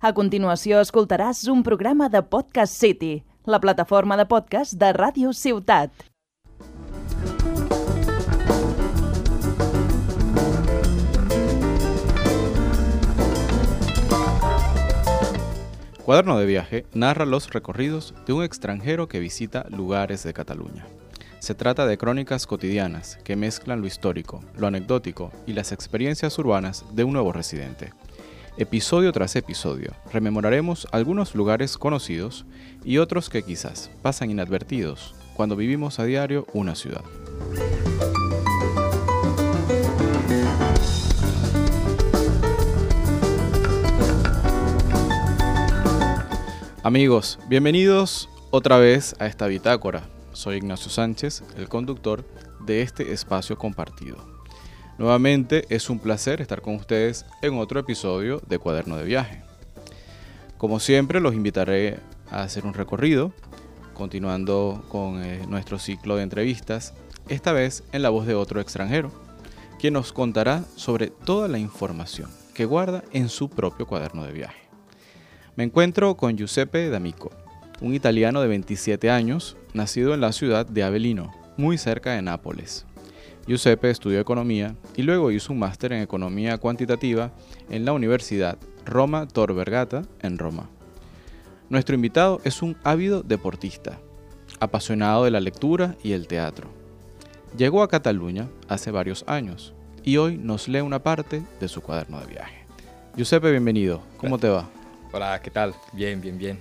A continuació escoltaràs un programa de Podcast City, la plataforma de podcast de Ràdio Ciutat. Cuaderno de viaje narra los recorridos de un extranjero que visita lugares de Cataluña. Se trata de crónicas cotidianas que mezclan lo histórico, lo anecdótico y las experiencias urbanas de un nuevo residente. Episodio tras episodio, rememoraremos algunos lugares conocidos y otros que quizás pasan inadvertidos cuando vivimos a diario una ciudad. Amigos, bienvenidos otra vez a esta bitácora. Soy Ignacio Sánchez, el conductor de este espacio compartido. Nuevamente es un placer estar con ustedes en otro episodio de Cuaderno de Viaje. Como siempre, los invitaré a hacer un recorrido, continuando con eh, nuestro ciclo de entrevistas, esta vez en la voz de otro extranjero, quien nos contará sobre toda la información que guarda en su propio cuaderno de viaje. Me encuentro con Giuseppe D'Amico, un italiano de 27 años, nacido en la ciudad de Avellino, muy cerca de Nápoles. Giuseppe estudió economía y luego hizo un máster en economía cuantitativa en la Universidad Roma Tor Vergata en Roma. Nuestro invitado es un ávido deportista, apasionado de la lectura y el teatro. Llegó a Cataluña hace varios años y hoy nos lee una parte de su cuaderno de viaje. Giuseppe, bienvenido. ¿Cómo te va? Hola, ¿qué tal? Bien, bien, bien.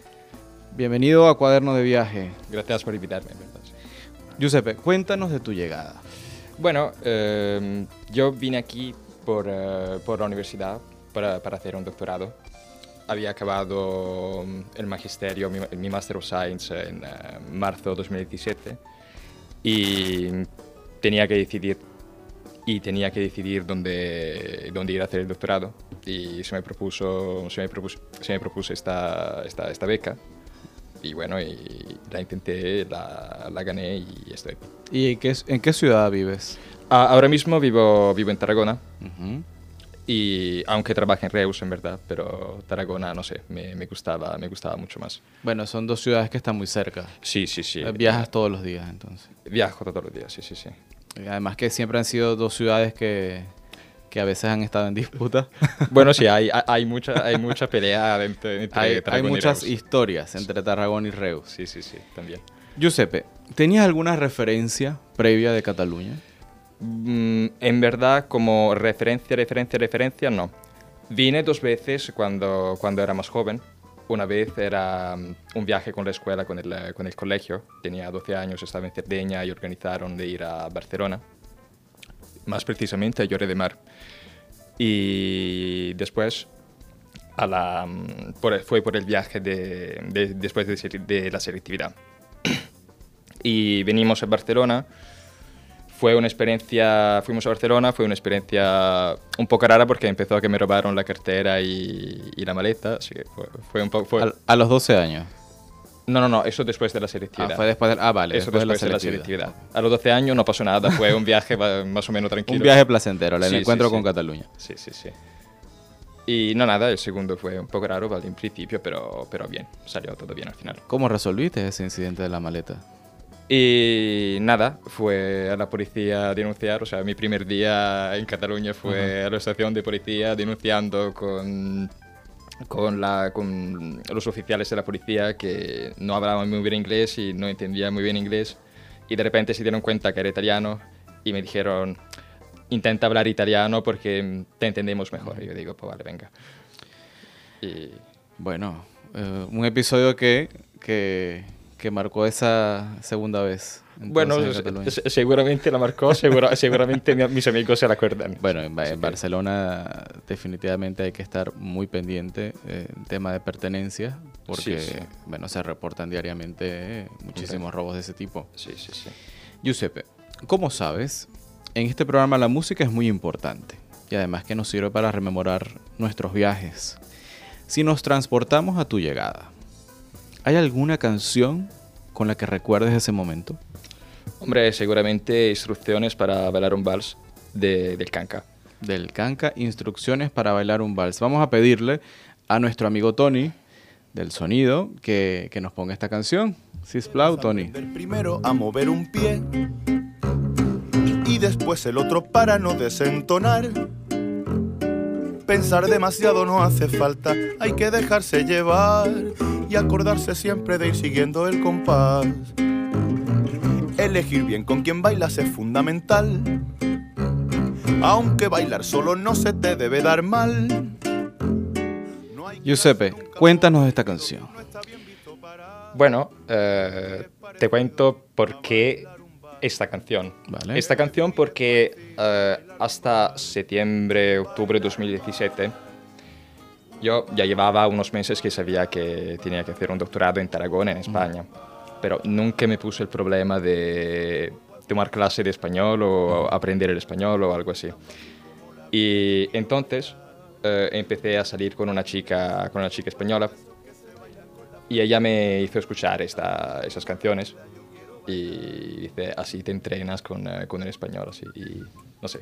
Bienvenido a Cuaderno de Viaje. Gracias por invitarme, verdad. Giuseppe, cuéntanos de tu llegada. Bueno, eh, yo vine aquí por, eh, por la universidad para, para, hacer un doctorado. Había acabado el magisterio, mi, mi Master of Science en uh, marzo de 2017 y tenía que decidir y tenía que decidir dónde, dónde ir a hacer el doctorado y se me propuso, se me propuso, se me propuso esta, esta, esta beca y bueno, y la intenté, la, la gané y estoy. ¿Y en qué, en qué ciudad vives? Ah, ahora mismo vivo, vivo en Tarragona. Uh -huh. Y aunque trabajo en Reus, en verdad, pero Tarragona, no sé, me, me, gustaba, me gustaba mucho más. Bueno, son dos ciudades que están muy cerca. Sí, sí, sí. Viajas todos los días, entonces. Viajo todos los días, sí, sí, sí. Y además que siempre han sido dos ciudades que, que a veces han estado en disputa. bueno, sí, hay, hay, mucha, hay mucha pelea entre, entre hay, hay muchas historias entre Tarragona y Reus. Sí, sí, sí, también. Giuseppe, ¿tenías alguna referencia previa de Cataluña? Mm, en verdad, como referencia, referencia, referencia, no. Vine dos veces cuando, cuando era más joven. Una vez era un viaje con la escuela, con el, con el colegio. Tenía 12 años, estaba en Cerdeña y organizaron de ir a Barcelona. Más precisamente a Lloret de Mar. Y después a la, fue por el viaje de, de, después de, la selectividad. y venimos a Barcelona fue una experiencia, fuimos a Barcelona, fue una experiencia un poco rara porque empezó a que me robaron la cartera y, la maleta, así que fue, un poco... Fue... ¿A, ¿A, los 12 años? No, no, no, eso después de la selectividad. Ah, fue después de, ah vale, eso después, después de, la, la selectividad. A los 12 años no pasó nada, fue un viaje más o menos tranquilo. un viaje placentero, el sí, encuentro sí, con sí. Cataluña. Sí, sí, sí. Y no nada, el segundo fue un poco raro vale, en principio, pero, pero bien, salió todo bien al final. ¿Cómo resolviste ese incidente de la maleta? Y nada, fue a la policía a denunciar, o sea, mi primer día en Cataluña fue uh -huh. a la estación de policía denunciando con, con, los oficiales de la policía que no hablaban muy bien inglés y no entendían muy bien inglés y de repente se dieron cuenta que era italiano y me dijeron, intenta hablar italiano porque te entendemos mejor. Y yo digo, pues vale, venga. Y... Bueno, eh, un episodio que... que que marcó esa segunda vez? Bueno, seguramente la marcó, seguramente mis amigos se la acuerdan. Bueno, en, en Barcelona definitivamente hay que estar muy pendiente eh, en tema de pertenencia, porque sí, sí. bueno, se reportan diariamente eh, muchísimos okay. robos de ese tipo. Sí, sí, sí. Giuseppe, como sabes, en este programa la música es muy importante y además que nos sirve para rememorar nuestros viajes. Si nos transportamos a tu llegada, ¿Hay alguna canción con la que recuerdes ese momento? Hombre, seguramente instrucciones para bailar un vals de, del Canca. Del Canca, instrucciones para bailar un vals. Vamos a pedirle a nuestro amigo Tony del sonido que, que nos ponga esta canción. Sisplau, Tony. Primero a mover un pie y después el otro para no desentonar. Pensar demasiado no hace falta, hay que dejarse llevar y acordarse siempre de ir siguiendo el compás. Elegir bien con quién bailas es fundamental, aunque bailar solo no se te debe dar mal. No Giuseppe, cuéntanos de esta canción. Bueno, eh, te cuento por qué esta canción. Vale. Esta canción porque eh, hasta septiembre, octubre de 2017 yo ya llevaba unos meses que sabía que tenía que hacer un doctorado en Tarragona, en España, pero nunca me puse el problema de tomar clase de español o aprender el español o algo así. Y entonces eh, empecé a salir con una chica, con una chica española y ella me hizo escuchar esta- esas canciones y dice, así te entrenas con, eh, con el español, así. Y no sé,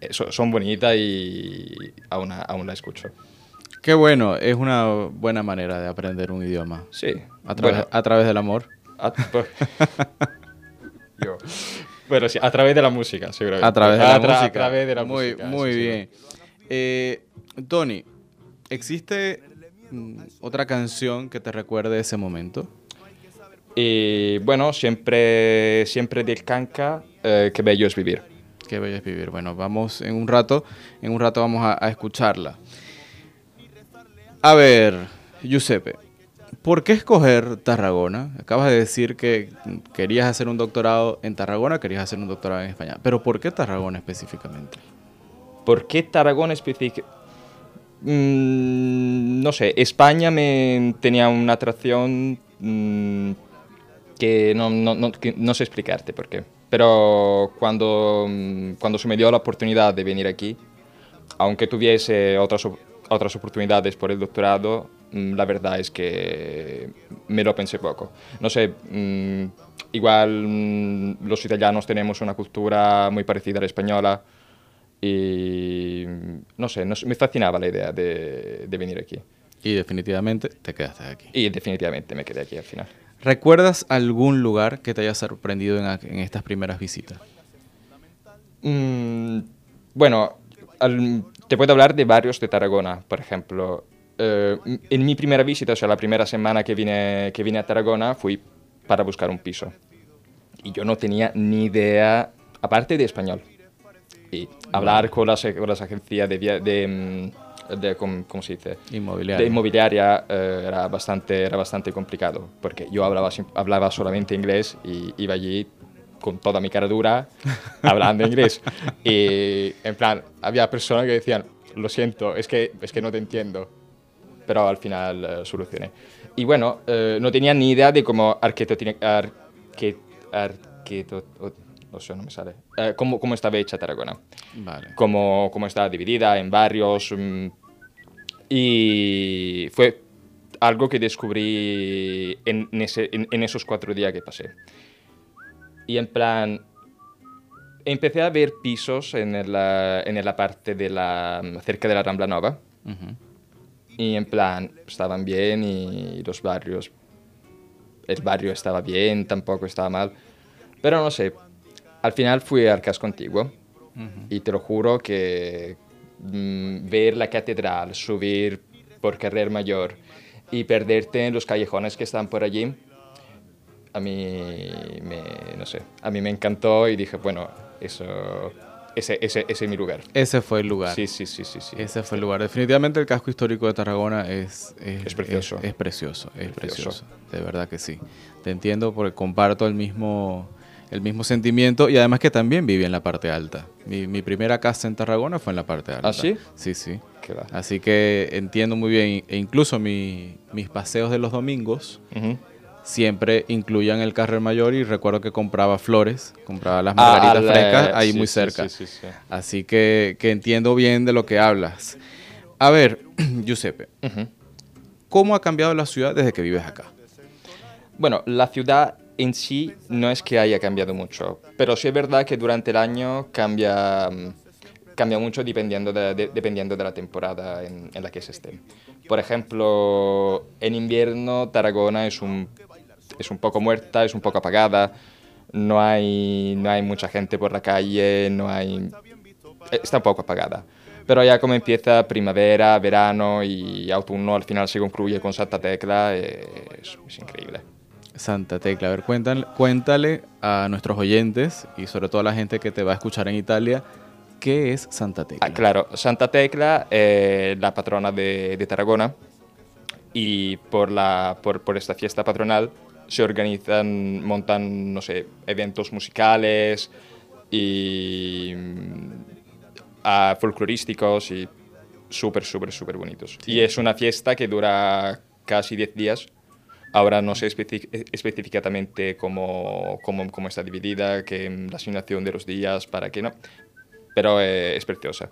eh, so- son bonitas y aún, aún la escucho. Qué bueno, es una buena manera de aprender un idioma. Sí. A, través- Bueno, a través del amor. A- Yo. Bueno, sí, a través de la música, seguramente. A través de la A música. A través de la muy, música. Muy bien. Eh, Tony, ¿existe mm, otra canción que te recuerde ese momento? Y bueno, siempre, siempre del canca, eh, qué bello es vivir. Qué bello es vivir. Bueno, vamos en un rato, en un rato vamos a, a escucharla. A ver, Giuseppe, ¿por qué escoger Tarragona? Acabas de decir que querías hacer un doctorado en Tarragona, querías hacer un doctorado en España, pero ¿por qué Tarragona específicamente? ¿Por qué Tarragona específico? Mm, no sé, España me tenía una atracción mm, que, no, no- no- que no sé explicarte por qué. Pero cuando, mm, cuando se me dio la oportunidad de venir aquí, aunque tuviese otras, otras oportunidades por el doctorado, la verdad es que me lo pensé poco. No sé, mm, igual mm, los italianos tenemos una cultura muy parecida a la española y no sé, no me fascinaba la idea de, de venir aquí. Y definitivamente te quedaste aquí. Y definitivamente me quedé aquí al final. ¿Recuerdas algún lugar que te haya sorprendido en, en estas primeras visitas? Mm, bueno, al- te puedo hablar de barrios de Tarragona, por ejemplo. Eh, en mi primera visita, o sea, la primera semana que vine, que vine a Tarragona, fui para buscar un piso. Y yo no tenía ni idea, aparte de español. Y hablar con las, con las agencias de, de, mm, de ¿cómo, cómo se dice? Inmobiliaria. De inmobiliaria eh, era, bastante, era bastante complicado, porque yo hablaba, hablaba solamente inglés y iba allí con toda mi cara dura hablando inglés. Y en plan, había personas que decían, lo siento, es que, es que no te entiendo. Pero al final eh, solucioné. Y bueno, eh, no tenía ni idea de cómo arquitecto no sé, no me sale. Eh, cómo, cómo estaba hecha Tarragona Vale. cómo, cómo está dividida en barrios. mm, y fue algo que descubrí en, ese- en- en esos cuatro días que pasé. Y en plan, empecé a ver pisos en la, en la parte de la, cerca de la Rambla Nova. Ujú. Y en plan, estaban bien y los barrios, el barrio estaba bien, tampoco estaba mal. Pero no sé, al final fui al casco antiguo y te lo juro que mm, ver la catedral, subir por Carrer Mayor y perderte en los callejones que están por allí, a mí me, no sé, a mí me encantó y dije, bueno, eso, ese, ese, ese es mi lugar. Ese fue el lugar. Sí, sí, sí, sí, sí. Ese fue el lugar. Definitivamente el casco histórico de Tarragona es, Es precioso. Es, es precioso, es Precioso. precioso. De verdad que sí. Te entiendo porque comparto el mismo, el mismo sentimiento y además que también viví en la parte alta. Mi, mi primera casa en Tarragona fue en la parte alta. ¿Ah, sí? Sí, sí. Así que entiendo muy bien. E incluso mi- mis paseos de los domingos. Siempre incluían el carrer mayor y recuerdo que compraba flores, compraba las Ah, margaritas al, frescas ahí sí, muy cerca. sí, sí, sí. Así que, que entiendo bien de lo que hablas. A ver, Giuseppe, Ujú. ¿cómo ha cambiado la ciudad desde que vives acá? Bueno, la ciudad en sí no es que haya cambiado mucho, pero sí es verdad que durante el año cambia, mm, cambia mucho dependiendo de, de- dependiendo de la temporada en, en la que se esté. Por ejemplo, en invierno Tarragona es un, es un poco muerta, es un poco apagada, no hay, no hay mucha gente por la calle, no hay... Está un poco apagada. Pero ya como empieza primavera, verano y autunno, al final se concluye con Santa Tecla, eh, es, es increíble. Santa Tecla, a ver, cuéntale, cuéntale a nuestros oyentes y sobre todo a la gente que te va a escuchar en Italia, ¿qué es Santa Tecla? Ah, claro, Santa Tecla es la patrona de, de Tarragona y por, la, por, por esta fiesta patronal se organizan, montan, no sé, eventos musicales y mm, folclorísticos y súper, súper, súper bonitos. Y es una fiesta que dura casi 10 días. Ahora no sé específicamente cómo, cómo, cómo está dividida, que la asignación de los días, para que no. Pero eh, es preciosa.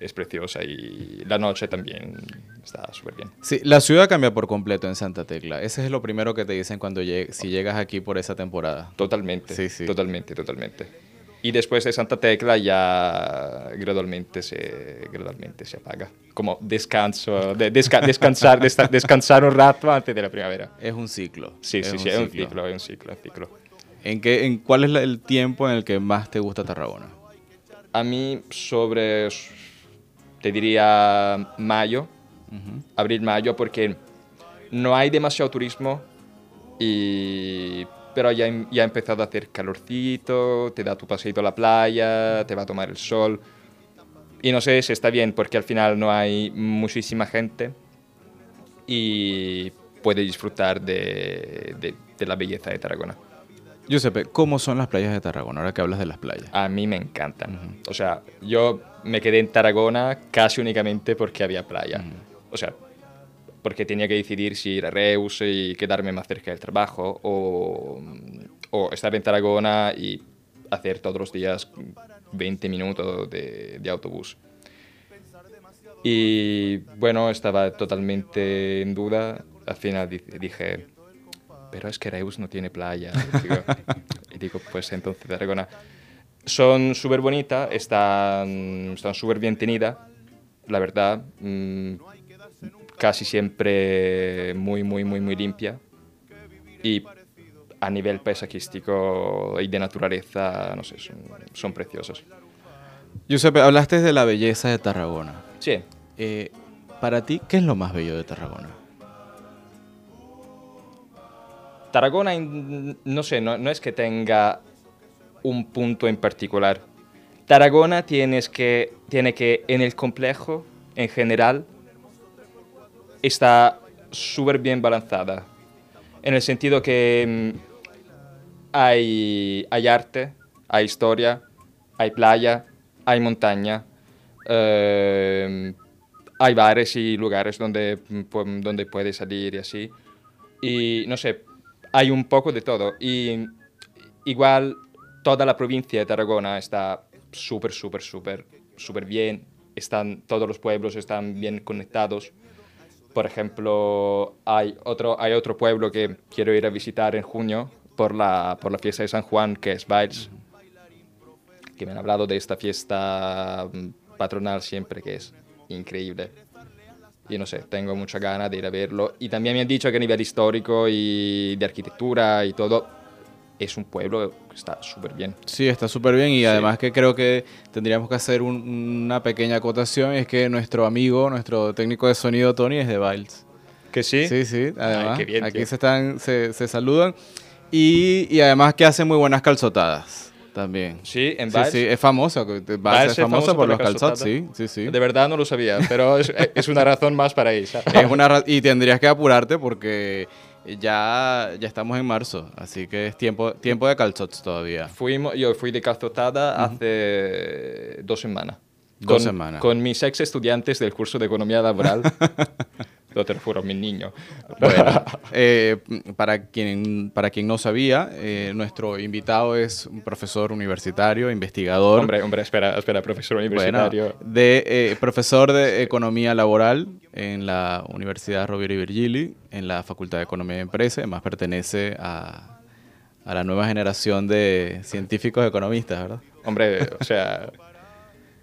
Es preciosa y la noche también está súper bien. Sí, la ciudad cambia por completo en Santa Tecla. Ese es lo primero que te dicen cuando lleg- si llegas aquí por esa temporada. Totalmente. Sí, sí. Totalmente, totalmente. Y después de Santa Tecla ya gradualmente se, gradualmente se apaga. Como descanso, de- desca- descansar, descansar un rato antes de la primavera. Es un ciclo. Sí, es sí, sí, es un ciclo, es un ciclo, es un ciclo. ¿En qué, en ¿Cuál es la- el tiempo en el que más te gusta Tarragona? A mí sobre, te diría mayo, abril-mayo, porque no hay demasiado turismo, y, pero ya, ya ha empezado a hacer calorcito, te da tu paseito a la playa, te va a tomar el sol. Y no sé si está bien, porque al final no hay muchísima gente y puedes disfrutar de, de- de la belleza de Tarragona. Giuseppe, ¿cómo son las playas de Tarragona? Ahora que hablas de las playas. A mí me encantan. O sea, yo me quedé en Tarragona casi únicamente porque había playa. O sea, porque tenía que decidir si ir a Reus y quedarme más cerca del trabajo o, o estar en Tarragona y hacer todos los días 20 minutos de, de autobús. Y bueno, estaba totalmente en duda. Al final di- dije, pero es que Reus no tiene playa. Y digo, y digo, pues entonces Tarragona. Son súper bonitas, están, están súper bien tenidas, la verdad. mm, casi siempre muy, muy, muy, muy limpia. Y a nivel paisajístico y de naturaleza, no sé, son, son preciosos. Giuseppe, hablaste de la belleza de Tarragona. Sí, Eh, para ti, ¿qué es lo más bello de Tarragona? Tarragona, no sé, no, es que tenga un punto en particular. Tarragona tienes que, tiene que, en el complejo, en general, está súper bien balanzada. En el sentido que mm, hay, hay arte, hay historia, hay playa, hay montaña, eh, hay bares y lugares donde, mm, donde puedes salir y así. Y no sé, hay un poco de todo. Igual toda la provincia de Tarragona está súper, súper, súper, súper bien. Están, todos los pueblos están bien conectados. Por ejemplo, hay otro, hay otro pueblo que quiero ir a visitar en junio por la, por la fiesta de San Juan, que es Biles, que me han hablado de esta fiesta mm, patronal siempre, que es increíble. Y no sé, tengo mucha ganas de ir a verlo. Y también me han dicho que a nivel histórico y de arquitectura y todo, es un pueblo que está súper bien. Sí, está súper bien y además que creo que tendríamos que hacer un- una pequeña acotación, es que nuestro amigo, nuestro técnico de sonido Tony es de Biles. ¿Que sí? Sí, sí, además. qué bien, aquí se, están, se, se saludan y, y además que hace muy buenas calzotadas también. Sí, en Sí, Biles. sí, es famoso. Biles es famoso por los calzots, sí, sí, sí. De verdad no lo sabía, pero es, es una razón más para ir. Es una y tendrías que apurarte porque ya, ya estamos en marzo, así que es tiempo, tiempo de calzots todavía. Fuimos, yo fui de calzotada hace dos semanas. Dos Con- semanas. Con mis ex estudiantes del curso de economía laboral. no te lo juro, mi niño. Bueno, eh, para, quien, para quien no sabía, eh, nuestro invitado es un profesor universitario, investigador. hombre, hombre, espera, espera, profesor Bueno, universitario. de, eh, profesor de Economía Laboral en la Universidad Rovira y Virgili, en la Facultad de Economía y Empresa, además pertenece a, a la nueva generación de científicos economistas, ¿verdad? Hombre, o sea,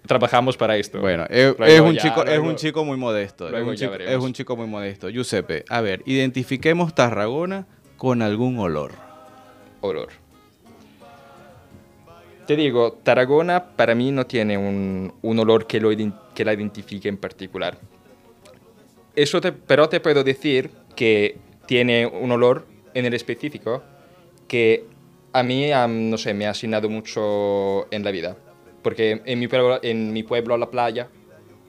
trabajamos para esto. Bueno, es, es un, ya, chico, es un chico muy modesto. Es un chico, es un chico muy modesto. Giuseppe, a ver, identifiquemos Tarragona con algún olor. olor. Te digo, Tarragona para mí no tiene un, un olor que, lo que la identifique en particular. Eso te- pero te puedo decir que tiene un olor en el específico que a mí, no sé, me ha asignado mucho en la vida. Porque en mi pueblo, en mi pueblo la playa,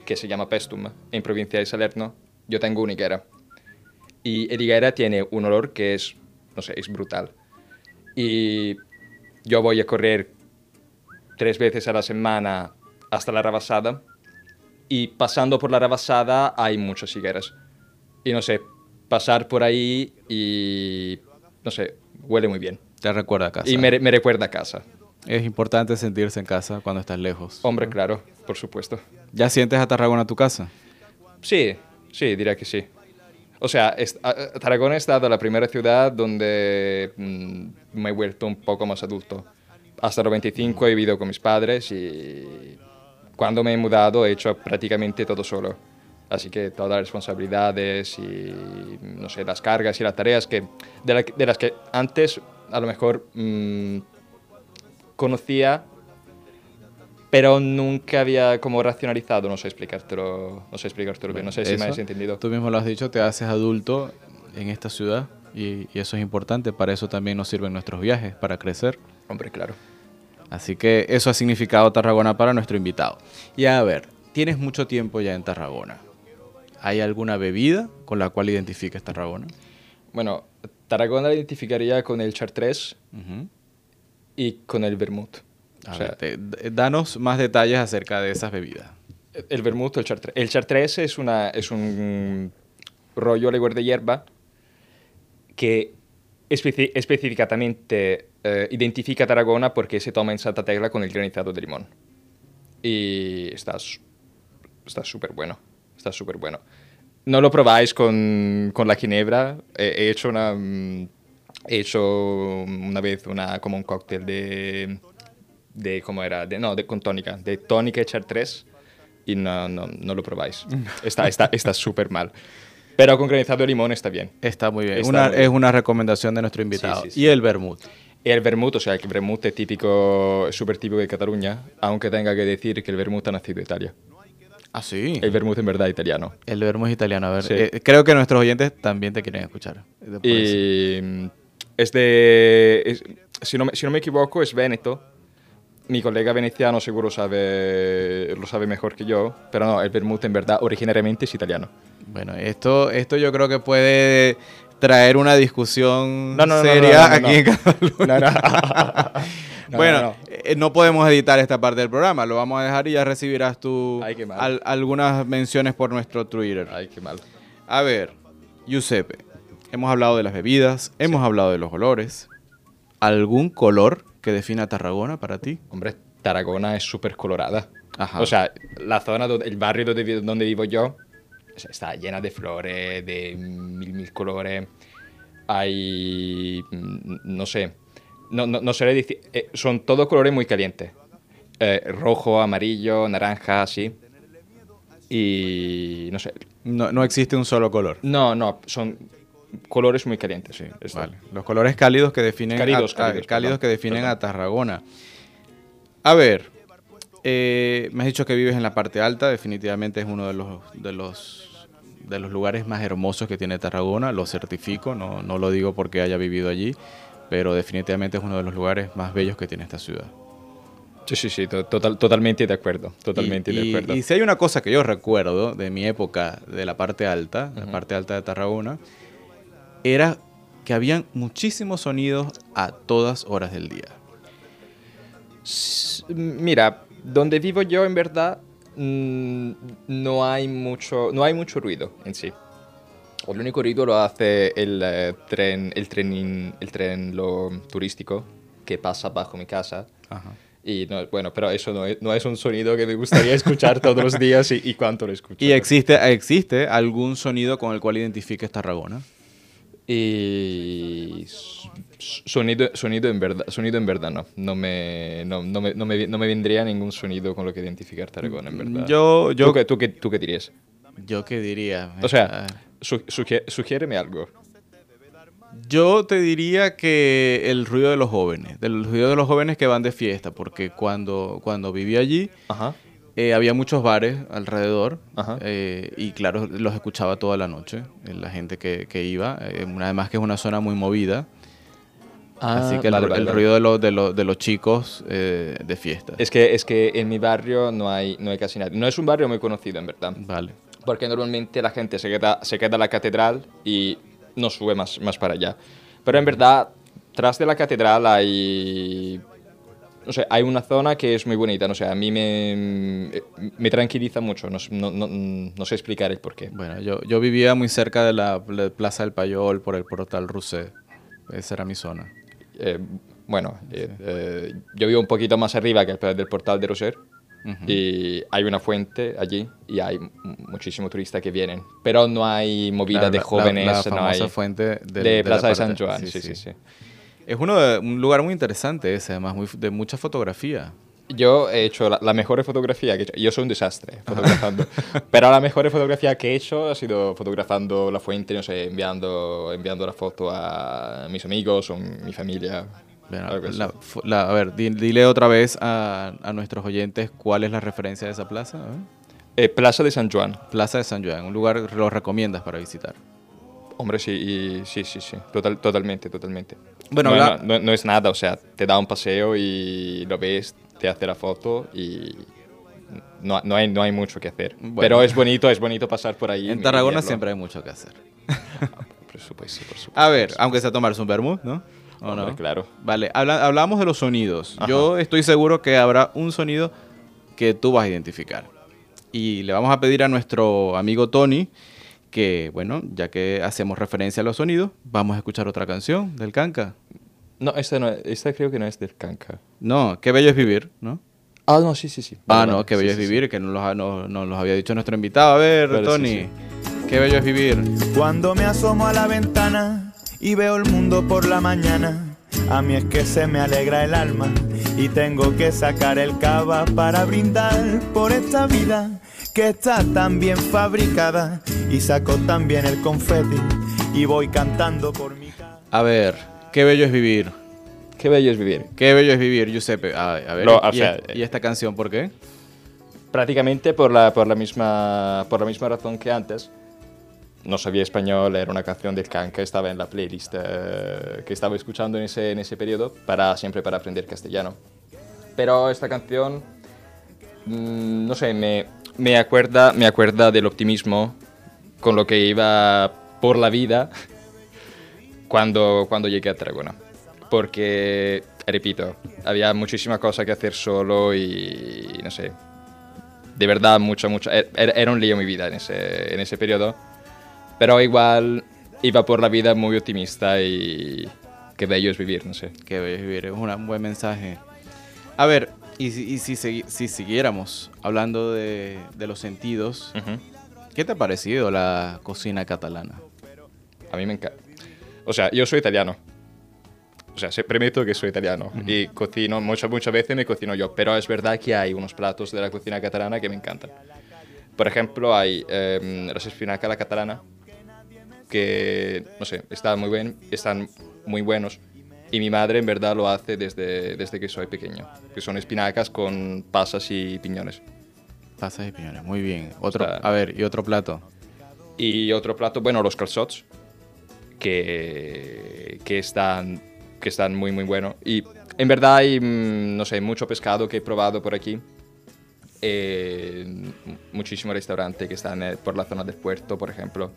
que se llama Pestum, en provincia de Salerno, yo tengo una higuera. Y el higuera tiene un olor que es, no sé, es brutal. Y yo voy a correr tres veces a la semana hasta la rabasada. Y pasando por la rabasada hay muchas higueras. Y no sé, pasar por ahí y, no sé, huele muy bien. Te recuerda a casa. Y me, me recuerda a casa. Es importante sentirse en casa cuando estás lejos. Hombre, claro, por supuesto. ¿Ya sientes a Tarragona tu casa? Sí, sí, diría que sí. O sea, es- a- Tarragona ha estado la primera ciudad donde mm, me he vuelto un poco más adulto. Hasta los 25 he vivido con mis padres y cuando me he mudado he hecho prácticamente todo solo. Así que todas las responsabilidades y, no sé, las cargas y las tareas que, de, la- de las que antes a lo mejor mm, conocía, pero nunca había como racionalizado, no sé explicártelo, no sé explicártelo bien, no sé si me Eso, has entendido. Tú mismo lo has dicho, te haces adulto en esta ciudad y, y eso es importante. Para eso también nos sirven nuestros viajes, para crecer. Hombre, claro. Así que eso ha significado Tarragona para nuestro invitado. Y a ver, tienes mucho tiempo ya en Tarragona. ¿Hay alguna bebida con la cual identifiques Tarragona? Bueno, Tarragona la identificaría con el Chartres Ujú. Y con el Vermouth. A O sea, ver, te- danos más detalles acerca de esas bebidas. el Vermouth o el Chartres. El Chartres es, una, es un rollo licor de hierba que específicamente eh, identifica Tarragona porque se toma en Santa Tecla con el granizado de limón. Y está súper bueno. Está súper bueno. No lo probáis con, con la ginebra. He, he hecho una... He hecho una vez una, como un cóctel de... de ¿Cómo era? De, no, de, con tónica. De tónica y chartres. Y no, no, no lo probáis. Está está está súper mal. Pero con granizado de limón está bien. Está muy bien. Está Una- muy bien. Es una recomendación de nuestro invitado. sí, sí. Y el vermut. El vermut, o sea, el vermut es típico, súper típico de Cataluña, aunque tenga que decir que el vermut ha nacido en Italia. Ah, sí. El vermut en verdad italiano. El vermut es italiano. A ver, eh, creo que nuestros oyentes también te quieren escuchar. Y mm, es de, es- si, no, me- si no me equivoco, es Véneto. Mi colega veneciano seguro sabe, lo sabe mejor que yo, pero no, el vermut en verdad originariamente es italiano. Bueno, esto, esto yo creo que puede traer una discusión No, no, seria no, aquí en Cataluña. Bueno, no, no. eh, no podemos editar esta parte del programa, lo vamos a dejar y ya recibirás tú al- algunas menciones por nuestro Twitter. Ay, qué mal. A ver, Giuseppe, hemos hablado de las bebidas, hemos hablado de los olores. ¿Algún color que defina Tarragona para ti? Hombre, Tarragona es súper colorada. Ajá. O sea, la zona, donde, el barrio donde, vi- donde vivo yo está llena de flores, de mil, mil colores. Hay, mm, no sé, no, no, no decir, eh, son todos colores muy calientes. Eh, rojo, amarillo, naranja, así. Y no sé, No, no existe un solo color. no, no, son colores muy calientes. Sí. Vale. Los colores cálidos que definen, Cálidos, a, cálidos, que definen perdón. a Tarragona. A ver, eh, me has dicho que vives en la parte alta, definitivamente es uno de los, de los, de los lugares más hermosos que tiene Tarragona, lo certifico, no, no lo digo porque haya vivido allí, pero definitivamente es uno de los lugares más bellos que tiene esta ciudad. Sí, sí, sí, to- total, totalmente de acuerdo. Totalmente y, de y- acuerdo. y si hay una cosa que yo recuerdo de mi época de la parte alta, la parte alta de Tarragona, era que habían muchísimos sonidos a todas horas del día. Mira, donde vivo yo en verdad mm, no hay mucho, no hay mucho ruido en sí. El único ruido lo hace el eh, tren, el tren, el tren lo turístico que pasa bajo mi casa. Ajá. Y no, bueno, pero eso no es, no es un sonido que me gustaría escuchar todos los días y, y cuánto lo escucho. ¿Y existe, existe algún sonido con el cual identifiques Tarragona? Y sonido, sonido, en verdad, sonido en verdad no. No me, no, no me, no me, no me vendría ningún sonido con lo que identificar Tarragona, en verdad. Yo, yo, ¿Tú, qué, tú, qué, ¿Tú qué dirías? yo qué diría. O sea, Ah, su- sugiéreme algo. Yo te diría que el ruido de los jóvenes, del ruido de los jóvenes que van de fiesta, porque cuando, cuando viví allí Ajá. Eh, había muchos bares alrededor eh, y claro, los escuchaba toda la noche, eh, la gente que, que iba, eh, además que es una zona muy movida, así que el, Ah, vale, vale, el vale. ruido de, los de, los de los chicos eh, de fiesta. Es que, es que en mi barrio no hay, no hay casi nadie. No es un barrio muy conocido, en verdad. Vale. Porque normalmente la gente se queda, se queda en la catedral y no sube más, más para allá. Pero en verdad, tras de la catedral hay... No sé, hay una zona que es muy bonita, no sé, a mí me, me tranquiliza mucho, no, no, no, no sé explicar el porqué. Bueno, yo, yo vivía muy cerca de la pl- Plaza del Payol por el portal Rousset. Esa era mi zona. Eh, bueno, eh, eh, yo vivo un poquito más arriba que el del portal de Roser y hay una fuente allí y hay muchísimos turistas que vienen, pero no hay movida de la- la- jóvenes, la no famosa hay fuente de, de la Plaza de San Juan, sí. sí, sí. Es uno de- un lugar muy interesante ese, además, muy, de mucha fotografía. Yo he hecho la, la mejor fotografía que he hecho. Yo soy un desastre fotografando. pero la mejor fotografía que he hecho ha sido fotografando la fuente, no sé, enviando, enviando la foto a mis amigos o mi familia. La- la- a ver, di- dile otra vez a, a nuestros oyentes cuál es la referencia de esa plaza. Eh, Plaza de San Juan. Plaza de San Juan, un lugar que lo recomiendas para visitar. Hombre, sí, y- sí, sí, sí. Total, totalmente, totalmente. Bueno, no, habla- no, no- no es nada, o sea, te da un paseo y lo ves, te hace la foto y no, no, hay, no hay mucho que hacer. Bueno. Pero es bonito, es bonito pasar por ahí. En Tarragona siempre hay mucho que hacer. Por supuesto, por supuesto. A ver, aunque sea tomarse un vermut, ¿no? ¿O Hombre, no? claro. Vale, habla- hablamos de los sonidos. Ajá. Yo estoy seguro que habrá un sonido que tú vas a identificar. Y le vamos a pedir a nuestro amigo Tony que, bueno, ya que hacemos referencia a los sonidos, vamos a escuchar otra canción del Canca. No, esta, no, esta creo que no es del Canca. No, qué bello es vivir, ¿no? Ah, no, sí, sí, sí. Ah, no, qué sí, bello sí, es sí. vivir, que nos los, no- nos los había dicho nuestro invitado. A ver, sí, Tony, sí. qué bello es vivir. Cuando me asomo a la ventana y veo el mundo por la mañana, a mí es que se me alegra el alma y tengo que sacar el cava para brindar por esta vida que está tan bien fabricada y saco también el confeti y voy cantando por mi casa. A ver, qué bello es vivir. Qué bello es vivir. Qué bello es vivir, Giuseppe. A, a ver, No, o y, sea, es- y esta canción por qué? Prácticamente por la, por, la misma, por la misma razón que antes. No sabía español, era una canción del Canca, estaba en la playlist eh, que estaba escuchando en ese, en ese periodo, para, siempre para aprender castellano. Pero esta canción, mm, no sé, me, me, acuerda, me acuerda del optimismo con lo que iba por la vida cuando, cuando llegué a Tarragona. Porque, repito, había muchísima cosa que hacer solo y no sé, de verdad mucho, mucho. Era, era un lío mi vida en ese, en ese periodo. Pero igual iba por la vida muy optimista y qué bello es vivir, no sé. Qué bello es vivir, es un buen mensaje. A ver, y, si- y si, siguiéramos hablando de, de los sentidos. ¿Qué te ha parecido la cocina catalana? A mí me encanta. O sea, yo soy italiano. O sea, se permito que soy italiano y cocino, muchas, muchas veces me cocino yo, pero es verdad que hay unos platos de la cocina catalana que me encantan. Por ejemplo, hay em, las espinacas a la catalana, que, no sé, están muy, buen, están muy buenos. Y mi madre en verdad lo hace desde, desde que soy pequeño, que son espinacas con pasas y piñones. Pasas y piñones, muy bien. Otro, a ver, y otro plato. Y otro plato, bueno, los calzots, que, que, están, que están muy, muy buenos. Y en verdad hay, mm, no sé, mucho pescado que he probado por aquí. Eh, muchísimos restaurantes que están eh, por la zona del puerto, por ejemplo.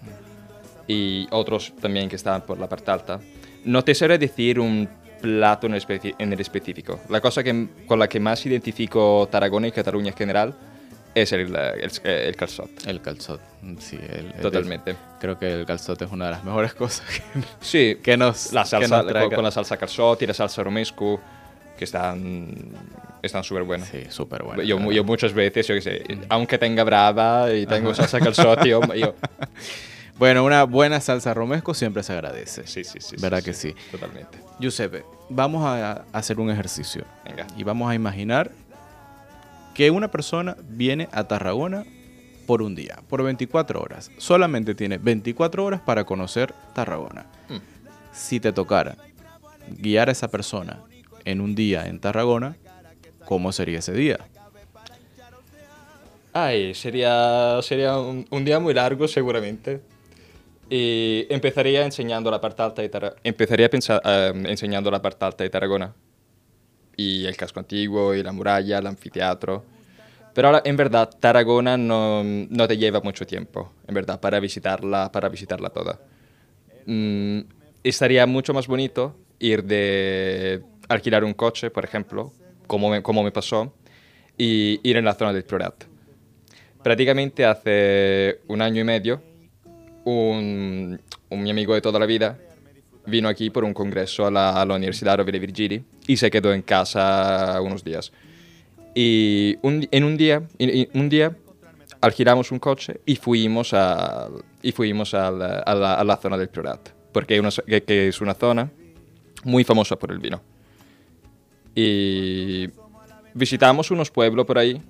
Y otros también que están por la parte alta. No te sé decir un plato en, especi- en el específico. La cosa que, con la que más identifico Tarragona y Cataluña en general es el, el, el calzot. El calzot. Sí, el- Totalmente. creo que el calzot es una de las mejores cosas que, Sí, que nos, la que salsa, nos trae con, con la salsa calzot y la salsa romesco, que están están súper buenas. Sí, súper bueno. yo, muchas veces, yo qué sé, aunque tenga brava y tengo salsa calzot, yo, yo- Bueno, una buena salsa romesco siempre se agradece. Sí, sí, sí. ¿Verdad que sí? Totalmente. Giuseppe, vamos a hacer un ejercicio. Venga. Y vamos a imaginar que una persona viene a Tarragona por un día, por 24 horas. Solamente tiene 24 horas para conocer Tarragona. Mm. Si te tocara guiar a esa persona en un día en Tarragona, ¿cómo sería ese día? Ay, sería, sería un, un día muy largo seguramente. Y empezaría enseñando la parte alta de Tarragona. Empezaría pensa- eh, enseñando la parte alta de Tarragona. Y el casco antiguo, y la muralla, el anfiteatro. Pero ahora, en verdad, Tarragona no, no te lleva mucho tiempo, en verdad, para visitarla, para visitarla toda. Mm, estaría mucho más bonito ir de alquilar un coche, por ejemplo, como me, como me pasó, y ir en la zona del Priorat. Prácticamente hace un año y medio, un, un mi amigo de toda la vida vino aquí por un congreso a la, a la Universidad Rovere Virgili y se quedó en casa unos días. Y un- en un día, y un día alquilamos un coche y fuimos, a, y fuimos al- a, la, a la zona del Priorat, porque una que, que es una zona muy famosa por el vino. Y visitamos unos pueblos por ahí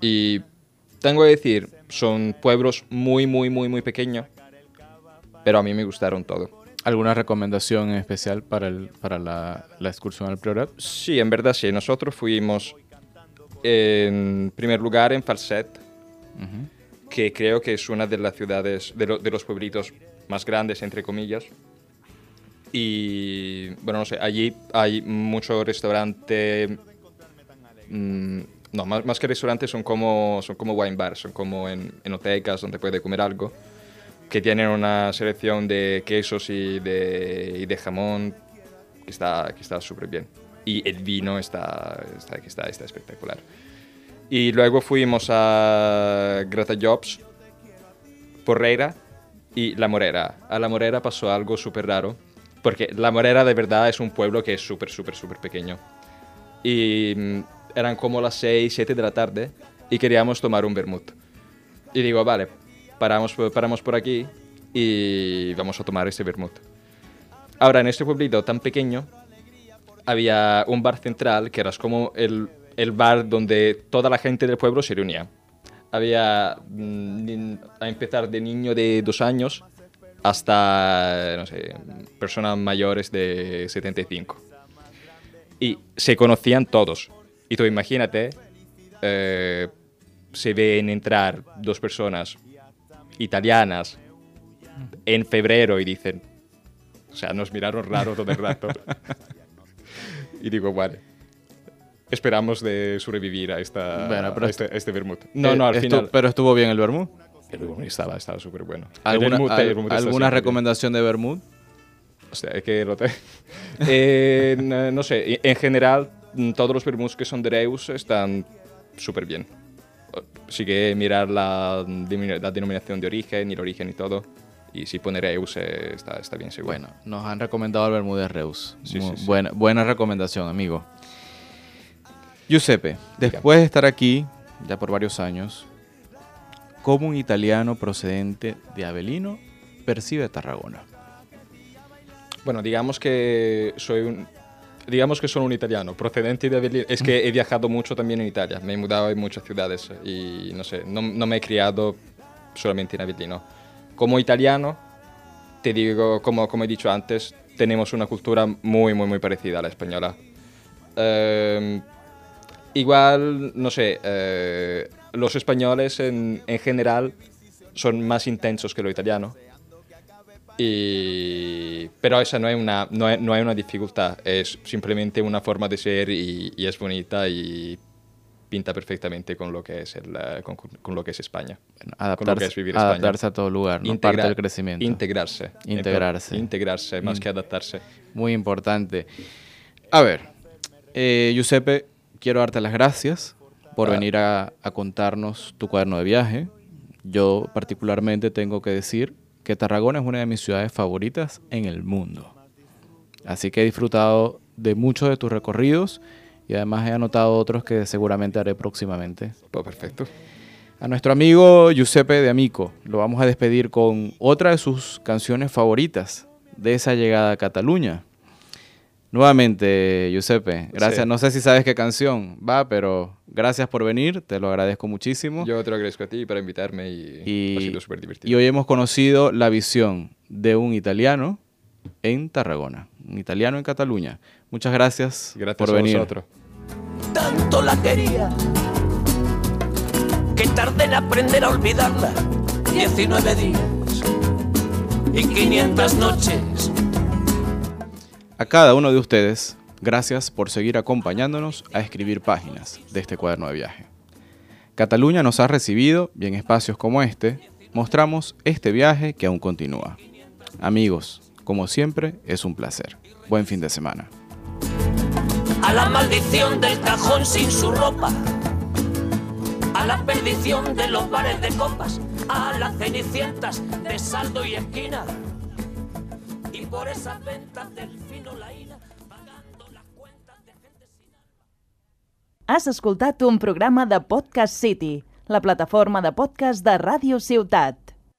y tengo que decir, son pueblos muy, muy, muy, muy pequeños, pero a mí me gustaron todo. ¿Alguna recomendación en especial para, el, para la, la excursión al Priorat? Sí, en verdad sí. Nosotros fuimos en primer lugar en Falset, Ujú. que creo que es una de las ciudades, de, lo- de los pueblitos más grandes, entre comillas. Y bueno, no sé, allí hay mucho restaurante. mm, no, más, más que restaurantes son como, son como wine bars, son como en, enotecas donde puede comer algo, que tienen una selección de quesos y de, jamón que está que está súper bien. Y el vino está, está, está, está espectacular. Y luego fuimos a Gratajobs, Porreira y La Morera. A La Morera pasó algo súper raro, porque La Morera de verdad es un pueblo que es súper, súper, súper pequeño. Y mm, eran como las 6, 7 de la tarde y queríamos tomar un vermut. Y digo, vale, paramos, paramos por aquí y vamos a tomar este vermut. Ahora, en este pueblito tan pequeño, había un bar central que era como el, el bar donde toda la gente del pueblo se reunía. Había, mm, a empezar de niño de dos años hasta, no sé, personas mayores de 75. Y se conocían todos. Y tú imagínate, eh, se ven entrar dos personas italianas en febrero y dicen, o sea, nos miraron raro todo el rato. y digo, vale. Esperamos de sobrevivir a, esta, Bueno, pero a este, a este vermut. No, Eh, no, al estu- final. Pero estuvo bien el vermut. El vermut estaba, estaba súper bueno. ¿Alguna, al- vermut está ¿alguna siempre bien. recomendación de vermut? O sea, es que lo te... Eh, no, no sé, en general, mm, todos los vermuts que son de Reus están súper bien. Sí que mirar la, la denominación de origen y el origen y todo. Y si pone Reus está, está bien seguro. Bueno, nos han recomendado el vermut de Reus. Sí, Mu- sí, sí. Buena, buena recomendación, amigo. Giuseppe, después de estar aquí ya por varios años, ¿cómo un italiano procedente de Avelino percibe Tarragona? Bueno, digamos que soy un... Digamos que soy un italiano, procedente de Avellino. Es que he viajado mucho también en Italia, me he mudado en muchas ciudades y no sé, no, no me he criado solamente en Avellino. Como italiano, te digo, como, como he dicho antes, tenemos una cultura muy, muy, muy parecida a la española. Em, igual, no sé, eh, los españoles en, en general son más intensos que los italianos. Y, pero esa no es, una, no, es, no es una dificultad, es simplemente una forma de ser y, y es bonita y pinta perfectamente con lo que es, el, con, con lo que es España. Lo que adaptarse, es vivir en España. adaptarse a todo lugar, ¿no? Integra- Parte del crecimiento. Integrarse. Integrarse. Integrarse, más In- que adaptarse. Muy importante. A ver, eh, Giuseppe, quiero darte las gracias por Ah. venir a, a contarnos tu cuaderno de viaje. Yo particularmente tengo que decir que Tarragona es una de mis ciudades favoritas en el mundo. Así que he disfrutado de muchos de tus recorridos y además he anotado otros que seguramente haré próximamente. Pues perfecto. A nuestro amigo Giuseppe de Amico lo vamos a despedir con otra de sus canciones favoritas de esa llegada a Cataluña. Nuevamente, Giuseppe, gracias. Sí. No sé si sabes qué canción va, pero gracias por venir, te lo agradezco muchísimo. Yo te lo agradezco a ti por invitarme y, ha sido súper divertido. y hoy hemos conocido la visión de un italiano en Tarragona, un italiano en Cataluña. Muchas gracias, Gracias por a venir. vosotros. tanto la quería que tardé en aprender a olvidarla 19 días y 500 noches A cada uno de ustedes, gracias por seguir acompañándonos a escribir páginas de este cuaderno de viaje. Cataluña nos ha recibido y en espacios como este mostramos este viaje que aún continúa. Amigos, como siempre, es un placer. Buen fin de semana. a la maldición del cajón sin su ropa a la perdición de los bares de copas a las cenicientas de saldo y esquina por esas ventas del fino laína pagando las cuentas de gente sin alma Has escoltat un programa de Podcast City, la plataforma de podcast de Ràdio Ciutat.